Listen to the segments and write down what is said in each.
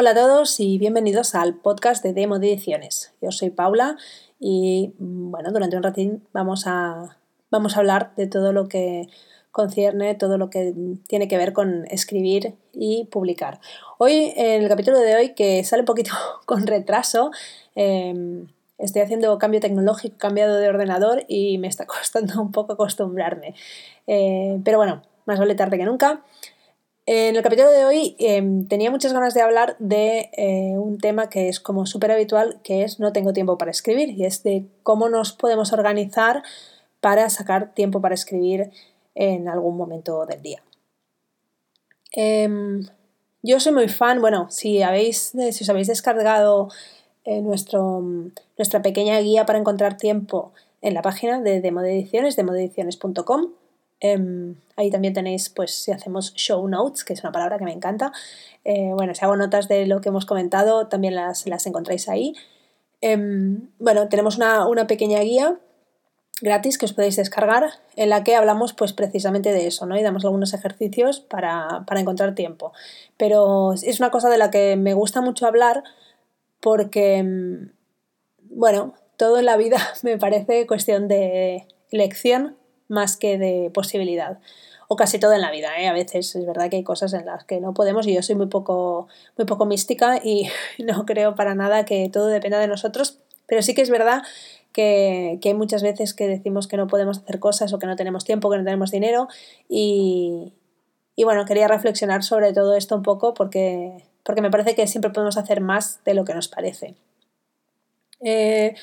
Hola a todos y bienvenidos al podcast de Demo de Ediciones. Yo soy Paula y bueno, durante un ratín vamos a, vamos a hablar de todo lo que concierne, todo lo que tiene que ver con escribir y publicar. Hoy, en el capítulo de hoy, que sale un poquito con retraso, em, estoy haciendo cambio tecnológico, cambiado de ordenador y me está costando un poco acostumbrarme. Eh, pero bueno, más vale tarde que nunca. En el capítulo de hoy em, tenía muchas ganas de hablar de eh, un tema que es como súper habitual, que es no tengo tiempo para escribir, y es de cómo nos podemos organizar para sacar tiempo para escribir en algún momento del día. Em, yo soy muy fan, bueno, si, habéis, si os habéis descargado eh, nuestro, nuestra pequeña guía para encontrar tiempo en la página de Demo de Ediciones, Em, ahí también tenéis, pues, si hacemos show notes, que es una palabra que me encanta. Eh, bueno, si hago notas de lo que hemos comentado, también las, encontráis ahí. Em, bueno, tenemos una, pequeña guía gratis que os podéis descargar en la que hablamos pues precisamente de eso, ¿no? Y damos algunos ejercicios para, para encontrar tiempo. Pero es una cosa de la que me gusta mucho hablar porque, em, bueno, todo en la vida me parece cuestión de elección más que de posibilidad. O casi todo en la vida, ¿eh? A veces es verdad que hay cosas en las que no podemos y yo soy muy poco, muy poco mística y no creo para nada que todo dependa de nosotros, pero sí que es verdad que, hay muchas veces que decimos que no podemos hacer cosas o que no tenemos tiempo, que no tenemos dinero y, bueno, quería reflexionar sobre todo esto un poco porque, porque me parece que siempre podemos hacer más de lo que nos parece. Eh,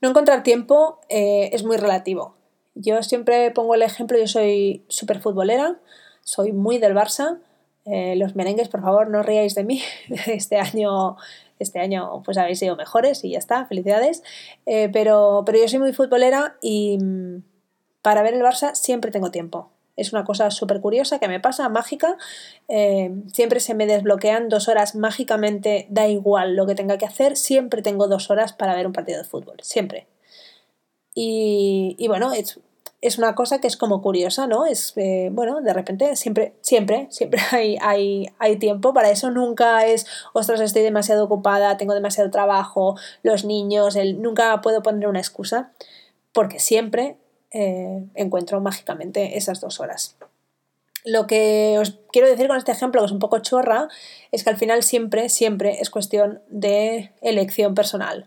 no encontrar tiempo eh, es muy relativo. Yo siempre pongo el ejemplo, yo soy súper futbolera, soy muy del Barça. Eh, los merengues, por favor, no ríais de mí. Este año, este año pues habéis sido mejores y ya está, felicidades. Eh, pero, pero yo soy muy futbolera y mm, para ver el Barça siempre tengo tiempo. Es una cosa súper curiosa que me pasa, mágica. Eh, siempre se me desbloquean dos horas mágicamente, da igual lo que tenga que hacer, siempre tengo dos horas para ver un partido de fútbol, siempre. Y, y bueno, es, es una cosa que es como curiosa, ¿no? Es, eh, bueno, de repente siempre, siempre, siempre hay, hay, hay, tiempo para eso. Nunca es, ostras, estoy demasiado ocupada, tengo demasiado trabajo, los niños, el, nunca puedo poner una excusa, porque siempre eh, encuentro mágicamente esas dos horas. Lo que os quiero decir con este ejemplo, que es un poco chorra, es que al final siempre, siempre es cuestión de elección personal.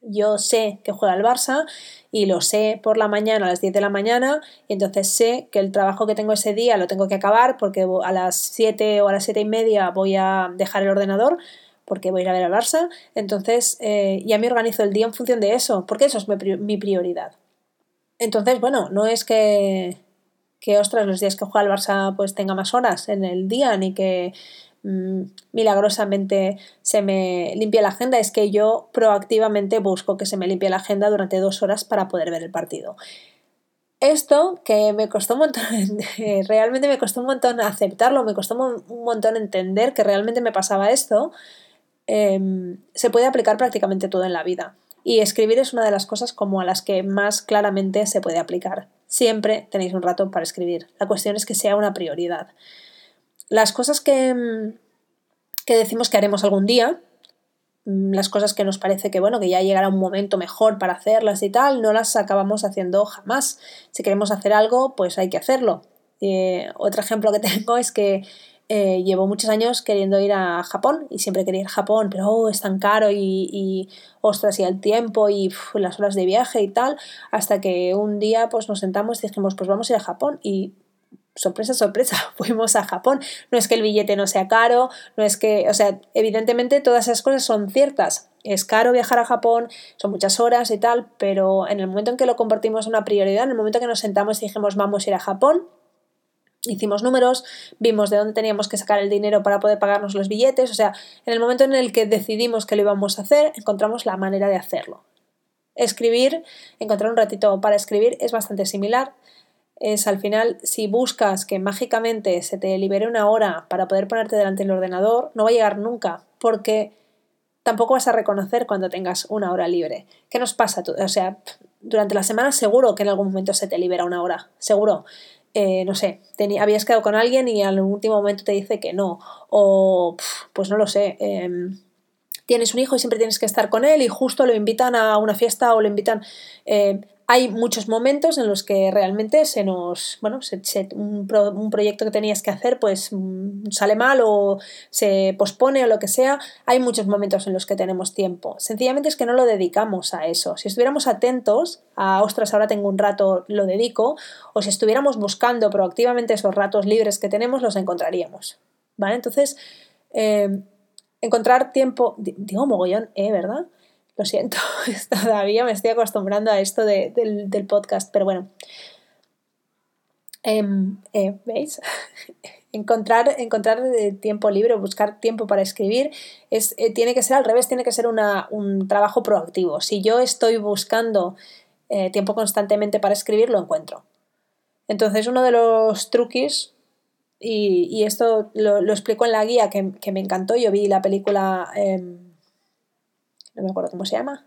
Yo sé que juega el Barça y lo sé por la mañana a las 10 de la mañana y entonces sé que el trabajo que tengo ese día lo tengo que acabar porque a las 7 o a las 7 y media voy a dejar el ordenador porque voy a ir a ver al Barça. Entonces eh, ya me organizo el día en función de eso porque eso es mi prioridad. Entonces, bueno, no es que, que ostras, los días que juega el Barça pues tenga más horas en el día ni que Mm, milagrosamente se me limpia la agenda, es que yo proactivamente busco que se me limpie la agenda durante dos horas para poder ver el partido. Esto que me costó un montón, realmente me costó un montón aceptarlo, me costó un montón entender que realmente me pasaba esto, em, se puede aplicar prácticamente todo en la vida. Y escribir es una de las cosas como a las que más claramente se puede aplicar. Siempre tenéis un rato para escribir. La cuestión es que sea una prioridad las cosas que, que decimos que haremos algún día, mm, las cosas que nos parece que bueno, que ya llegará un momento mejor para hacerlas y tal, no las acabamos haciendo jamás. Si queremos hacer algo, pues hay que hacerlo. Eh, otro ejemplo que tengo es que eh, llevo muchos años queriendo ir a Japón y siempre quería ir a Japón, pero oh, es tan caro y, y ostras, y el tiempo y las horas de viaje y tal, hasta que un día pues nos sentamos y dijimos, pues vamos a ir a Japón y sorpresa, sorpresa, fuimos a Japón. No es que el billete no sea caro, no es que, o sea, evidentemente todas esas cosas son ciertas. Es caro viajar a Japón, son muchas horas y tal, pero en el momento en que lo convertimos en una prioridad, en el momento en que nos sentamos y dijimos vamos a ir a Japón, hicimos números, vimos de dónde teníamos que sacar el dinero para poder pagarnos los billetes, o sea, en el momento en el que decidimos que lo íbamos a hacer, encontramos la manera de hacerlo. Escribir, encontrar un ratito para escribir es bastante similar es al final, si buscas que mágicamente se te libere una hora para poder ponerte delante del ordenador, no va a llegar nunca, porque tampoco vas a reconocer cuando tengas una hora libre. ¿Qué nos pasa? O sea, durante la semana seguro que en algún momento se te libera una hora, seguro. eh, no sé, habías quedado con alguien y al último momento te dice que no, o pues no lo sé, em, tienes un hijo y siempre tienes que estar con él y justo lo invitan a una fiesta o lo invitan... Eh, hay muchos momentos en los que realmente se nos, bueno, un, proyecto que tenías que hacer pues mm, sale mal o se pospone o lo que sea. Hay muchos momentos en los que tenemos tiempo. Sencillamente es que no lo dedicamos a eso. Si estuviéramos atentos a, ostras, ahora tengo un rato, lo dedico, o si estuviéramos buscando proactivamente esos ratos libres que tenemos, los encontraríamos. ¿Vale? Entonces, eh, encontrar tiempo, digo mogollón, ¿eh? ¿Verdad? Lo siento, todavía me estoy acostumbrando a esto del, podcast, pero bueno. Em, eh, ¿Veis? encontrar, encontrar eh, tiempo libre, buscar tiempo para escribir, es, eh, tiene que ser al revés, tiene que ser un trabajo proactivo. Si yo estoy buscando tiempo constantemente para escribir, lo encuentro. Entonces, uno de los truquis, y, esto lo, explico en la guía que, que, me encantó, yo vi la película em, no me acuerdo cómo se llama.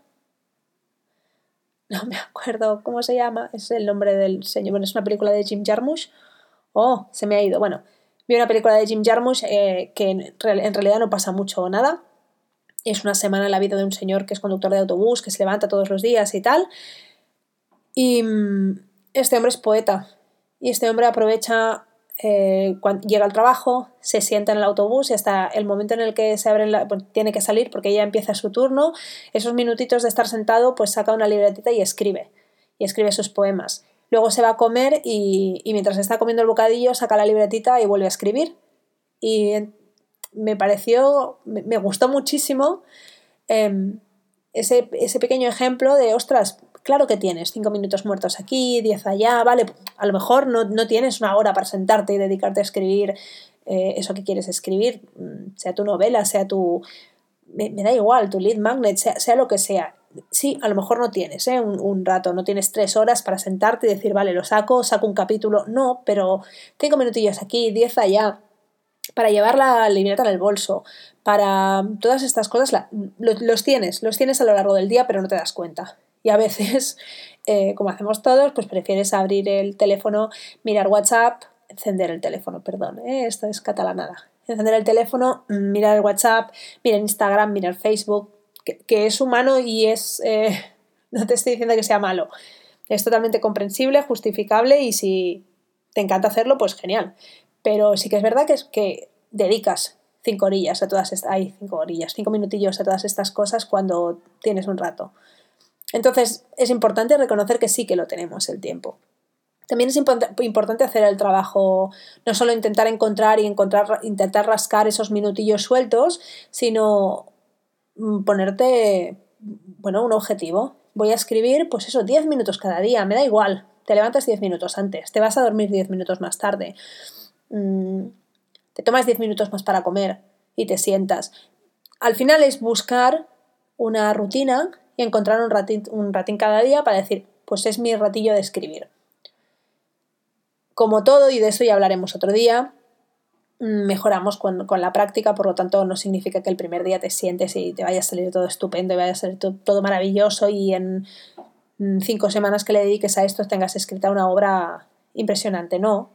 No me acuerdo cómo se llama, es el nombre del señor. Bueno, es una película de Jim Jarmusch. Oh, se me ha ido. Bueno, vi una película de Jim Jarmusch eh, que en, realidad no pasa mucho o nada. Es una semana en la vida de un señor que es conductor de autobús, que se levanta todos los días y tal. Y mm, este hombre es poeta. Y este hombre aprovecha eh, cuando llega al trabajo, se sienta en el autobús y hasta el momento en el que se abre la, pues, tiene que salir porque ya empieza su turno, esos minutitos de estar sentado, pues saca una libretita y escribe, y escribe sus poemas. Luego se va a comer y, mientras está comiendo el bocadillo saca la libretita y vuelve a escribir. Y me pareció, me, gustó muchísimo em, ese, ese pequeño ejemplo de, ostras, Claro que tienes cinco minutos muertos aquí, diez allá, vale, a lo mejor no, tienes una hora para sentarte y dedicarte a escribir eh, eso que quieres escribir, mm, sea tu novela, sea tu... Me, da igual, tu lead magnet, sea, lo que sea. Sí, a lo mejor no tienes ¿eh? un, rato, no tienes tres horas para sentarte y decir, vale, lo saco, saco un capítulo. No, pero cinco minutillos aquí, diez allá, para llevar la libreta en el bolso, para todas estas cosas, los tienes, los tienes a lo largo del día, pero no te das cuenta. Y a veces, eh, como hacemos todos, pues prefieres abrir el teléfono, mirar WhatsApp, encender el teléfono, perdón, ¿eh? esto es catalanada. Encender el teléfono, mirar el WhatsApp, mirar Instagram, mirar Facebook, que, es humano y es... Eh, no te estoy diciendo que sea malo. Es totalmente comprensible, justificable y si te encanta hacerlo, pues genial. Pero sí que es verdad que, es, que dedicas cinco orillas a todas estas... Cinco orillas, cinco minutillos a todas estas cosas cuando tienes un rato. Entonces, es importante reconocer que sí que lo tenemos el tiempo. También es importante hacer el trabajo, no solo intentar encontrar y encontrar, intentar rascar esos minutillos sueltos, sino mm, ponerte, bueno, un objetivo. Voy a escribir, pues eso, 10 minutos cada día, me da igual. Te levantas 10 minutos antes, te vas a dormir 10 minutos más tarde, mm, te tomas 10 minutos más para comer y te sientas. Al final es buscar una rutina encontrar un ratín, un ratín cada día para decir, pues es mi ratillo de escribir. Como todo, y de eso ya hablaremos otro día, mejoramos con, la práctica, por lo tanto no significa que el primer día te sientes y te vaya a salir todo estupendo y vaya a ser todo, maravilloso y en mm, cinco semanas que le dediques a esto tengas escrita una obra impresionante, no.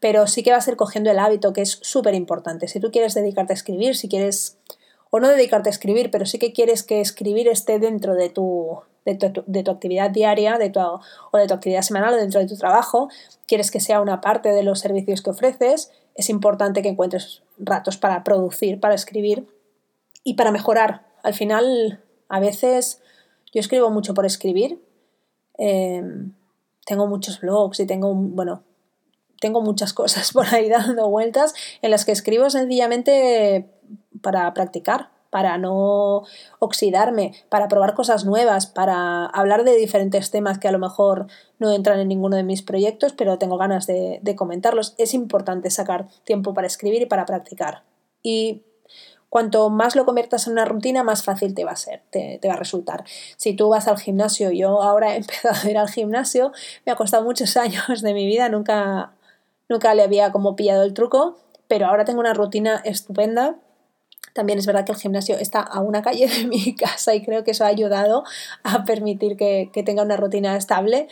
Pero sí que vas a ir cogiendo el hábito, que es súper importante. Si tú quieres dedicarte a escribir, si quieres o no dedicarte a escribir, pero sí que quieres que escribir esté dentro de tu, de tu, actividad diaria de tu, o de tu actividad semanal o dentro de tu trabajo, quieres que sea una parte de los servicios que ofreces, es importante que encuentres ratos para producir, para escribir y para mejorar. Al final, a veces yo escribo mucho por escribir. Em, tengo muchos blogs y tengo, bueno, tengo muchas cosas por ahí dando vueltas en las que escribo sencillamente para practicar, para no oxidarme, para probar cosas nuevas, para hablar de diferentes temas que a lo mejor no entran en ninguno de mis proyectos, pero tengo ganas de, comentarlos. Es importante sacar tiempo para escribir y para practicar. Y cuanto más lo conviertas en una rutina, más fácil te va a ser, te, te, va a resultar. Si tú vas al gimnasio, yo ahora he empezado a ir al gimnasio, me ha costado muchos años de mi vida, nunca, nunca le había como pillado el truco, pero ahora tengo una rutina estupenda también es verdad que el gimnasio está a una calle de mi casa y creo que eso ha ayudado a permitir que, tenga una rutina estable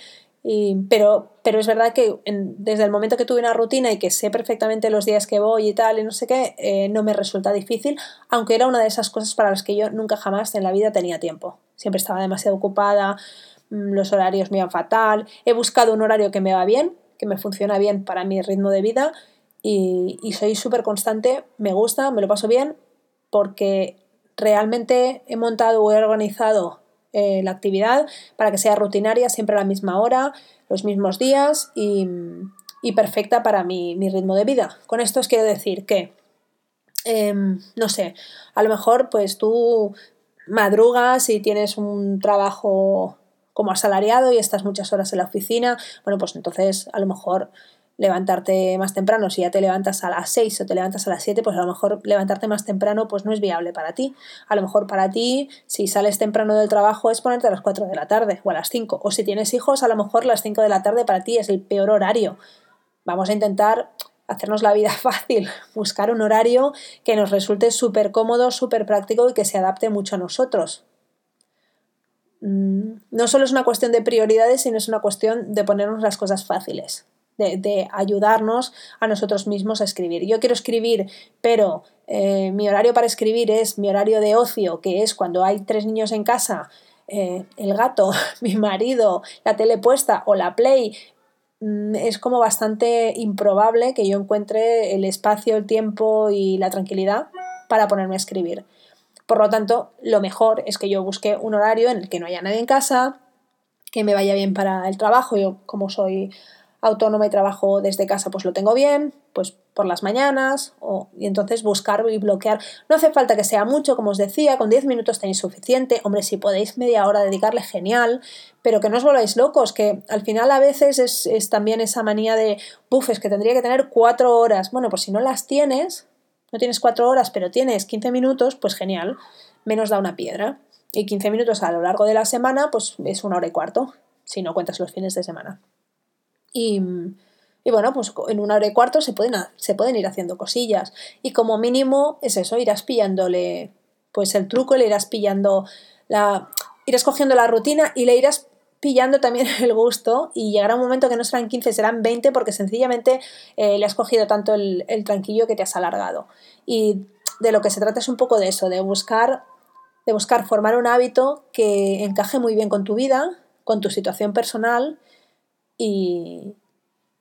pero, pero es verdad que desde el momento que tuve una rutina y que sé perfectamente los días que voy y tal y no sé qué, eh, no me resulta difícil, aunque era una de esas cosas para las que yo nunca jamás en la vida tenía tiempo. Siempre estaba demasiado ocupada, mm, los horarios me iban fatal, he buscado un horario que me va bien, que me funciona bien para mi ritmo de vida y, y soy súper constante, me gusta, me lo paso bien, porque realmente he montado o he organizado eh, la actividad para que sea rutinaria, siempre a la misma hora, los mismos días y, perfecta para mi, ritmo de vida. Con esto os quiero decir que, em, no sé, a lo mejor pues tú madrugas y tienes un trabajo como asalariado y estás muchas horas en la oficina, bueno, pues entonces a lo mejor levantarte más temprano, si ya te levantas a las 6 o te levantas a las 7, pues a lo mejor levantarte más temprano pues no es viable para ti. A lo mejor para ti, si sales temprano del trabajo, es ponerte a las 4 de la tarde o a las 5. O si tienes hijos, a lo mejor las 5 de la tarde para ti es el peor horario. Vamos a intentar hacernos la vida fácil, buscar un horario que nos resulte súper cómodo, súper práctico y que se adapte mucho a nosotros. Mm, no solo es una cuestión de prioridades, sino es una cuestión de ponernos las cosas fáciles de, ayudarnos a nosotros mismos a escribir. Yo quiero escribir, pero eh, mi horario para escribir es mi horario de ocio, que es cuando hay tres niños en casa, eh, el gato, mi marido, la tele puesta o la play. Mm, es como bastante improbable que yo encuentre el espacio, el tiempo y la tranquilidad para ponerme a escribir. Por lo tanto, lo mejor es que yo busque un horario en el que no haya nadie en casa, que me vaya bien para el trabajo. Yo, como soy autónoma y trabajo desde casa, pues lo tengo bien, pues por las mañanas, o, y entonces buscar y bloquear. No hace falta que sea mucho, como os decía, con 10 minutos tenéis suficiente. Hombre, si podéis media hora dedicarle, genial, pero que no os volváis locos, que al final a veces es, también esa manía de, bufes que tendría que tener 4 horas. Bueno, pues si no las tienes, no tienes 4 horas, pero tienes 15 minutos, pues genial, menos da una piedra. Y 15 minutos a lo largo de la semana, pues es una hora y cuarto, si no cuentas los fines de semana. Y, bueno, pues en una hora y cuarto se pueden, se pueden ir haciendo cosillas. Y como mínimo es eso, irás pillándole pues el truco, le irás pillando la. irás cogiendo la rutina y le irás pillando también el gusto y llegará un momento que no serán 15, serán 20 porque sencillamente eh, le has cogido tanto el, el tranquillo que te has alargado. Y de lo que se trata es un poco de eso, de buscar, de buscar formar un hábito que encaje muy bien con tu vida, con tu situación personal y,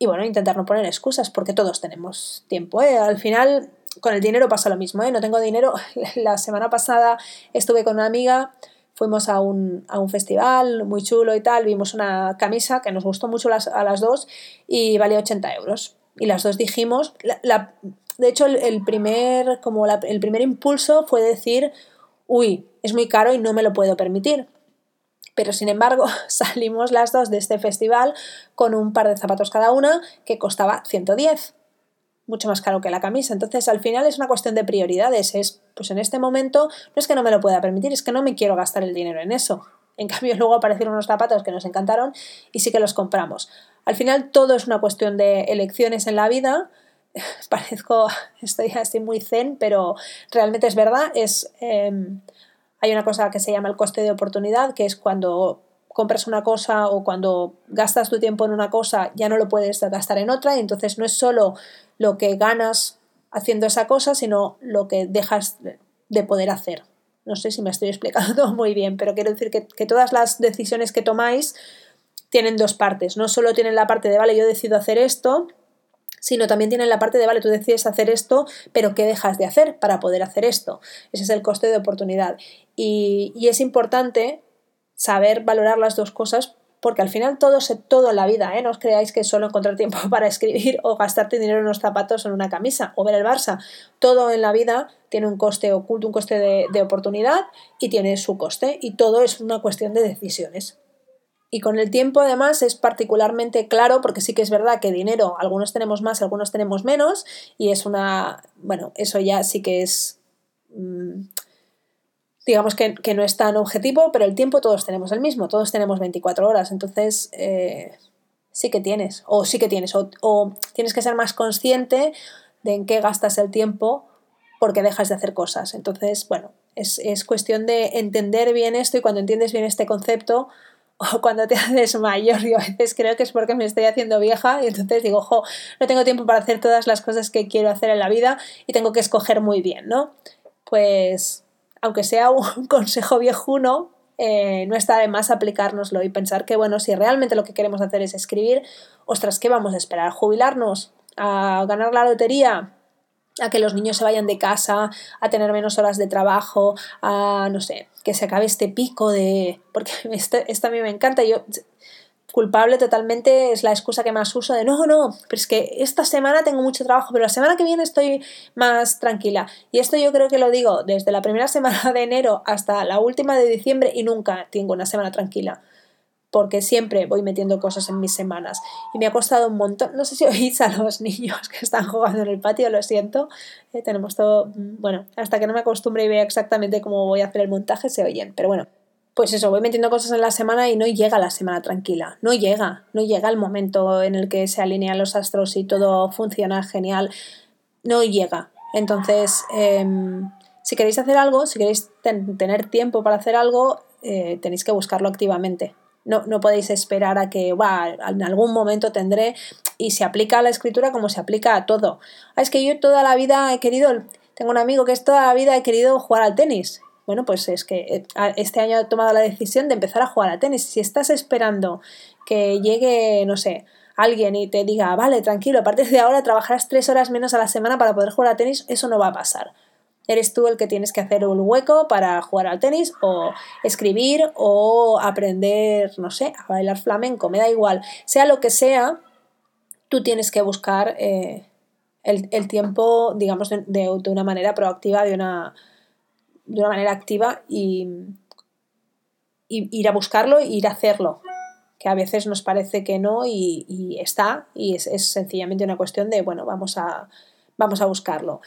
bueno, intentar no poner excusas porque todos tenemos tiempo. ¿eh? Al final, con el dinero pasa lo mismo. ¿eh? No tengo dinero. La semana pasada estuve con una amiga, fuimos a un, festival muy chulo y tal, vimos una camisa que nos gustó mucho a las dos y valía 80 euros. Y las dos dijimos, la, de hecho el, primer, como el primer impulso fue decir, uy, es muy caro y no me lo puedo permitir. Pero sin embargo, salimos las dos de este festival con un par de zapatos cada una que costaba 110 mucho más caro que la camisa. Entonces, al final es una cuestión de prioridades. Es, pues en este momento, no es que no me lo pueda permitir, es que no me quiero gastar el dinero en eso. En cambio, luego aparecieron unos zapatos que nos encantaron y sí que los compramos. Al final, todo es una cuestión de elecciones en la vida. Parezco, estoy, estoy muy zen, pero realmente es verdad. Es. Em, hay una cosa que se llama el coste de oportunidad, que es cuando compras una cosa o cuando gastas tu tiempo en una cosa ya no lo puedes gastar en otra y entonces no es solo lo que ganas haciendo esa cosa, sino lo que dejas de poder hacer. No sé si me estoy explicando muy bien, pero quiero decir que, que todas las decisiones que tomáis tienen dos partes. No solo tienen la parte de, vale, yo decido hacer esto, sino también tienen la parte de, vale, tú decides hacer esto, pero ¿qué dejas de hacer para poder hacer esto? Ese es el coste de oportunidad. Y, es importante saber valorar las dos cosas porque al final todo, se, todo en la vida, ¿eh? no os creáis que solo encontrar tiempo para escribir o gastarte dinero en unos zapatos o en una camisa o ver el Barça. Todo en la vida tiene un coste oculto, un coste de, de oportunidad y tiene su coste y todo es una cuestión de decisiones. Y con el tiempo además es particularmente claro porque sí que es verdad que dinero algunos tenemos más, algunos tenemos menos y es una, bueno, eso ya sí que es, mm, digamos que, no es tan objetivo, pero el tiempo todos tenemos el mismo, todos tenemos 24 horas, entonces eh, sí que tienes, o sí que tienes, o, o tienes que ser más consciente de en qué gastas el tiempo porque dejas de hacer cosas. Entonces, bueno, es, es cuestión de entender bien esto y cuando entiendes bien este concepto, o cuando te haces mayor. Yo a veces creo que es porque me estoy haciendo vieja y entonces digo, ojo, no tengo tiempo para hacer todas las cosas que quiero hacer en la vida y tengo que escoger muy bien, ¿no? Pues, aunque sea un consejo viejuno, eh, no está de más aplicárnoslo y pensar que, bueno, si realmente lo que queremos hacer es escribir, ostras, ¿qué vamos a esperar? ¿Jubilarnos? ¿A ganar la lotería? A que los niños se vayan de casa, a tener menos horas de trabajo, a, no sé, que se acabe este pico de... porque esto, esto a mí me encanta, yo culpable totalmente es la excusa que más uso de no, no, pero es que esta semana tengo mucho trabajo, pero la semana que viene estoy más tranquila. Y esto yo creo que lo digo desde la primera semana de enero hasta la última de diciembre y nunca tengo una semana tranquila porque siempre voy metiendo cosas en mis semanas. Y me ha costado un montón. No sé si oís a los niños que están jugando en el patio, lo siento. Eh, tenemos todo. Mm, bueno, hasta que no me acostumbre y vea exactamente cómo voy a hacer el montaje, se oyen. Pero bueno, pues eso, voy metiendo cosas en la semana y no llega la semana tranquila. No llega. No llega el momento en el que se alinean los astros y todo funciona genial. No llega. Entonces, em, si queréis hacer algo, si queréis tener tiempo para hacer algo, eh, tenéis que buscarlo activamente no, no podéis esperar a que en algún momento tendré y se aplica a la escritura como se aplica a todo. Ah, es que yo toda la vida he querido, tengo un amigo que es toda la vida he querido jugar al tenis. Bueno, pues es que eh, este año he tomado la decisión de empezar a jugar al tenis. Si estás esperando que llegue, no sé, alguien y te diga, vale, tranquilo, a partir de ahora trabajarás tres horas menos a la semana para poder jugar al tenis, eso no va a pasar eres tú el que tienes que hacer un hueco para jugar al tenis o escribir o aprender, no sé, a bailar flamenco, me da igual. Sea lo que sea, tú tienes que buscar eh, el, tiempo, digamos, de, una manera proactiva, de una, de una manera activa y, ir a buscarlo e ir a hacerlo. Que a veces nos parece que no y, está, y es, es, sencillamente una cuestión de, bueno, vamos a, vamos a buscarlo.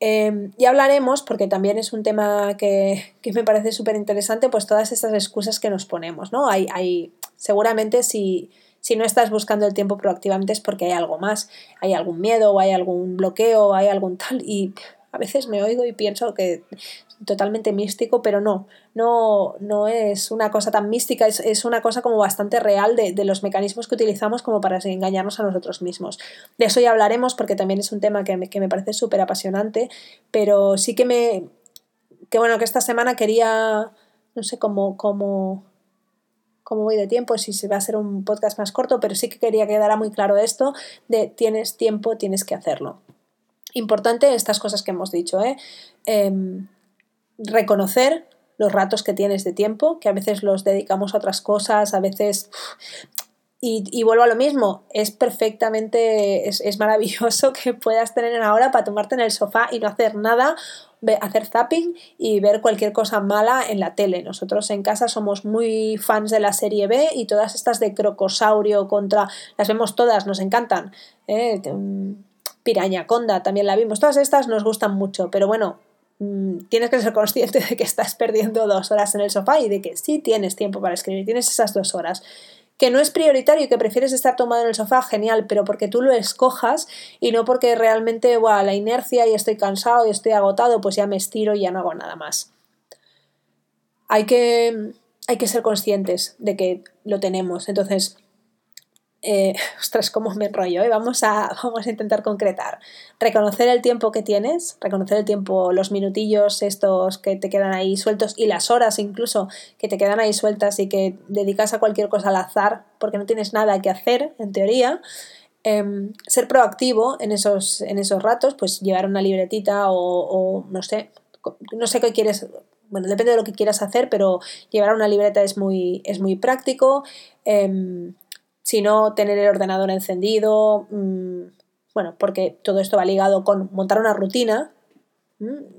Eh, y hablaremos, porque también es un tema que, me parece súper interesante, pues todas estas excusas que nos ponemos, ¿no? Hay, hay, seguramente si, si no estás buscando el tiempo proactivamente es porque hay algo más, hay algún miedo, o hay algún bloqueo, hay algún tal, y a veces me oigo y pienso que totalmente místico, pero no, no, no es una cosa tan mística, es, una cosa como bastante real de, los mecanismos que utilizamos como para engañarnos a nosotros mismos. De eso ya hablaremos porque también es un tema que me, que me parece súper apasionante, pero sí que me, que bueno, que esta semana quería, no sé cómo, cómo, cómo voy de tiempo, si se va a ser un podcast más corto, pero sí que quería que quedara muy claro esto de tienes tiempo, tienes que hacerlo. Importante estas cosas que hemos dicho, ¿eh? Em, reconocer los ratos que tienes de tiempo, que a veces los dedicamos a otras cosas, a veces... Y, vuelvo a lo mismo, es perfectamente, es, maravilloso que puedas tener una hora para tomarte en el sofá y no hacer nada, hacer zapping y ver cualquier cosa mala en la tele. Nosotros en casa somos muy fans de la serie B y todas estas de Crocosaurio contra, las vemos todas, nos encantan. ¿eh? Piraña Conda también la vimos, todas estas nos gustan mucho, pero bueno, Mm, tienes que ser consciente de que estás perdiendo dos horas en el sofá y de que sí tienes tiempo para escribir, tienes esas dos horas. Que no es prioritario y que prefieres estar tomado en el sofá, genial, pero porque tú lo escojas y no porque realmente, wow, la inercia y estoy cansado y estoy agotado, pues ya me estiro y ya no hago nada más. Hay que, hay que ser conscientes de que lo tenemos. Entonces, eh, ostras, cómo me enrollo, ¿eh? vamos, a, vamos a intentar concretar. Reconocer el tiempo que tienes, reconocer el tiempo, los minutillos estos que te quedan ahí sueltos y las horas incluso que te quedan ahí sueltas y que dedicas a cualquier cosa al azar porque no tienes nada que hacer, en teoría. Em, ser proactivo en esos, en esos ratos, pues llevar una libretita o, no sé, no sé qué quieres, bueno, depende de lo que quieras hacer, pero llevar una libreta es muy, es muy práctico. Em, sino tener el ordenador encendido, mm, bueno, porque todo esto va ligado con montar una rutina.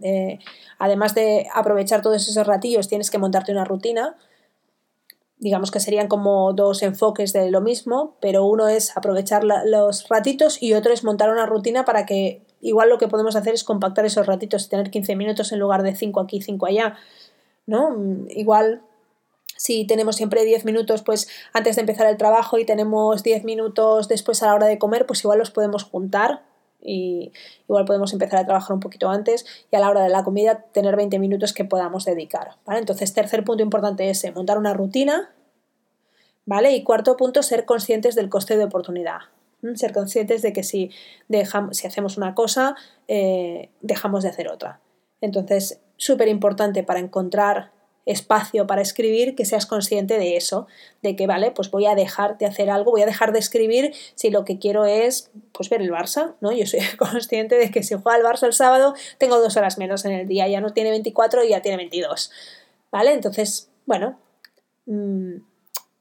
Eh, además de aprovechar todos esos ratillos, tienes que montarte una rutina. Digamos que serían como dos enfoques de lo mismo, pero uno es aprovechar los ratitos y otro es montar una rutina para que igual lo que podemos hacer es compactar esos ratitos y tener 15 minutos en lugar de 5 aquí, 5 allá. ¿no? Mm, igual si tenemos siempre 10 minutos pues antes de empezar el trabajo y tenemos 10 minutos después a la hora de comer, pues igual los podemos juntar y igual podemos empezar a trabajar un poquito antes y a la hora de la comida tener 20 minutos que podamos dedicar. ¿vale? Entonces, tercer punto importante es montar una rutina ¿Vale? Y cuarto punto, ser conscientes del coste de oportunidad. Ser conscientes de que si, dejamos, si hacemos una cosa, eh, dejamos de hacer otra. Entonces, súper importante para encontrar espacio para escribir, que seas consciente de eso, de que, vale, pues voy a dejar de hacer algo, voy a dejar de escribir si lo que quiero es, pues ver el Barça, ¿no? Yo soy consciente de que si juega el Barça el sábado, tengo dos horas menos en el día, ya no tiene 24 y ya tiene 22, ¿vale? Entonces, bueno, mm,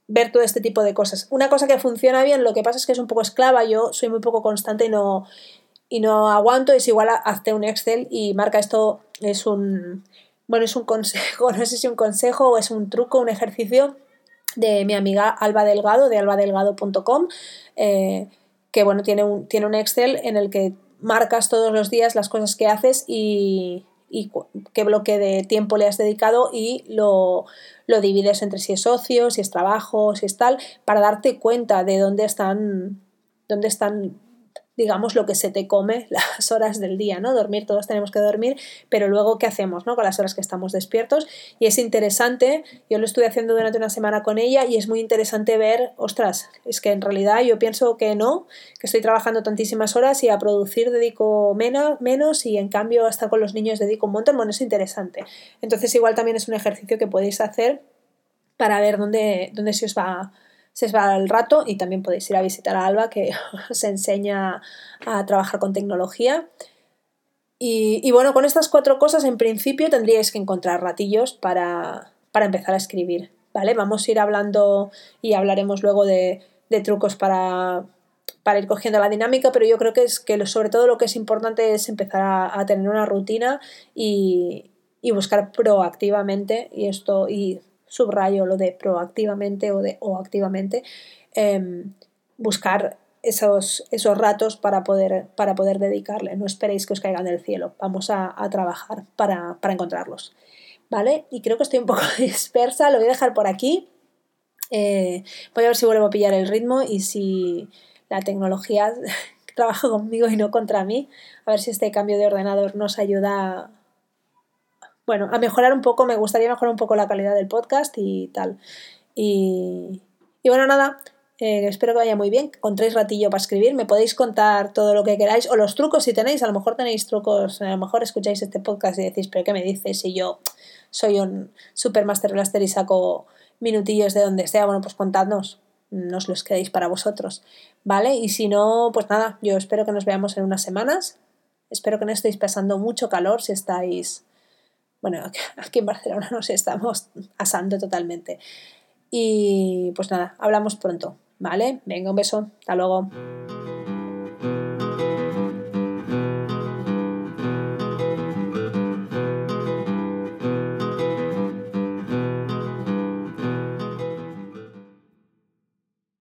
ver todo este tipo de cosas. Una cosa que funciona bien, lo que pasa es que es un poco esclava, yo soy muy poco constante y no, y no aguanto, es igual a hazte un Excel y marca esto, es un, bueno, es un consejo, no sé si un consejo o es un truco, un ejercicio de mi amiga Alba Delgado, de albadelgado.com, eh, que bueno, tiene un, tiene un Excel en el que marcas todos los días las cosas que haces y, y qué bloque de tiempo le has dedicado y lo, lo divides entre si es socio, si es trabajo, si es tal, para darte cuenta de dónde están, dónde están digamos, lo que se te come las horas del día, ¿no? Dormir, todos tenemos que dormir, pero luego, ¿qué hacemos, ¿no? Con las horas que estamos despiertos. Y es interesante, yo lo estuve haciendo durante una semana con ella y es muy interesante ver, ostras, es que en realidad yo pienso que no, que estoy trabajando tantísimas horas y a producir dedico menos, menos y en cambio hasta con los niños dedico un montón, bueno, es interesante. Entonces igual también es un ejercicio que podéis hacer para ver dónde, dónde se os va se va el rato y también podéis ir a visitar a Alba que os enseña a trabajar con tecnología. Y, bueno, con estas cuatro cosas en principio tendríais que encontrar ratillos para, empezar a escribir. ¿Vale? Vamos a ir hablando y hablaremos luego de, trucos para, ir cogiendo la dinámica, pero yo creo que es que sobre todo lo que es importante es empezar a, tener una rutina y, y, buscar proactivamente y esto y subrayo lo de proactivamente o de o activamente, em, buscar esos, esos ratos para poder, para poder dedicarle. No esperéis que os caigan del cielo, vamos a, trabajar para, encontrarlos. ¿Vale? Y creo que estoy un poco dispersa, lo voy a dejar por aquí. Eh, voy a ver si vuelvo a pillar el ritmo y si la tecnología trabaja conmigo y no contra mí. A ver si este cambio de ordenador nos ayuda bueno, a mejorar un poco, me gustaría mejorar un poco la calidad del podcast y tal. Y, bueno, nada, eh, espero que vaya muy bien, encontréis ratillo para escribir, me podéis contar todo lo que queráis o los trucos si tenéis, a lo mejor tenéis trucos, a lo mejor escucháis este podcast y decís, pero ¿qué me dices si yo soy un supermaster blaster y saco minutillos de donde sea? Bueno, pues contadnos, no os los quedéis para vosotros, ¿vale? Y si no, pues nada, yo espero que nos veamos en unas semanas, espero que no estéis pasando mucho calor si estáis bueno, aquí en Barcelona nos estamos asando totalmente. Y pues nada, hablamos pronto, ¿vale? Venga, un beso, hasta luego.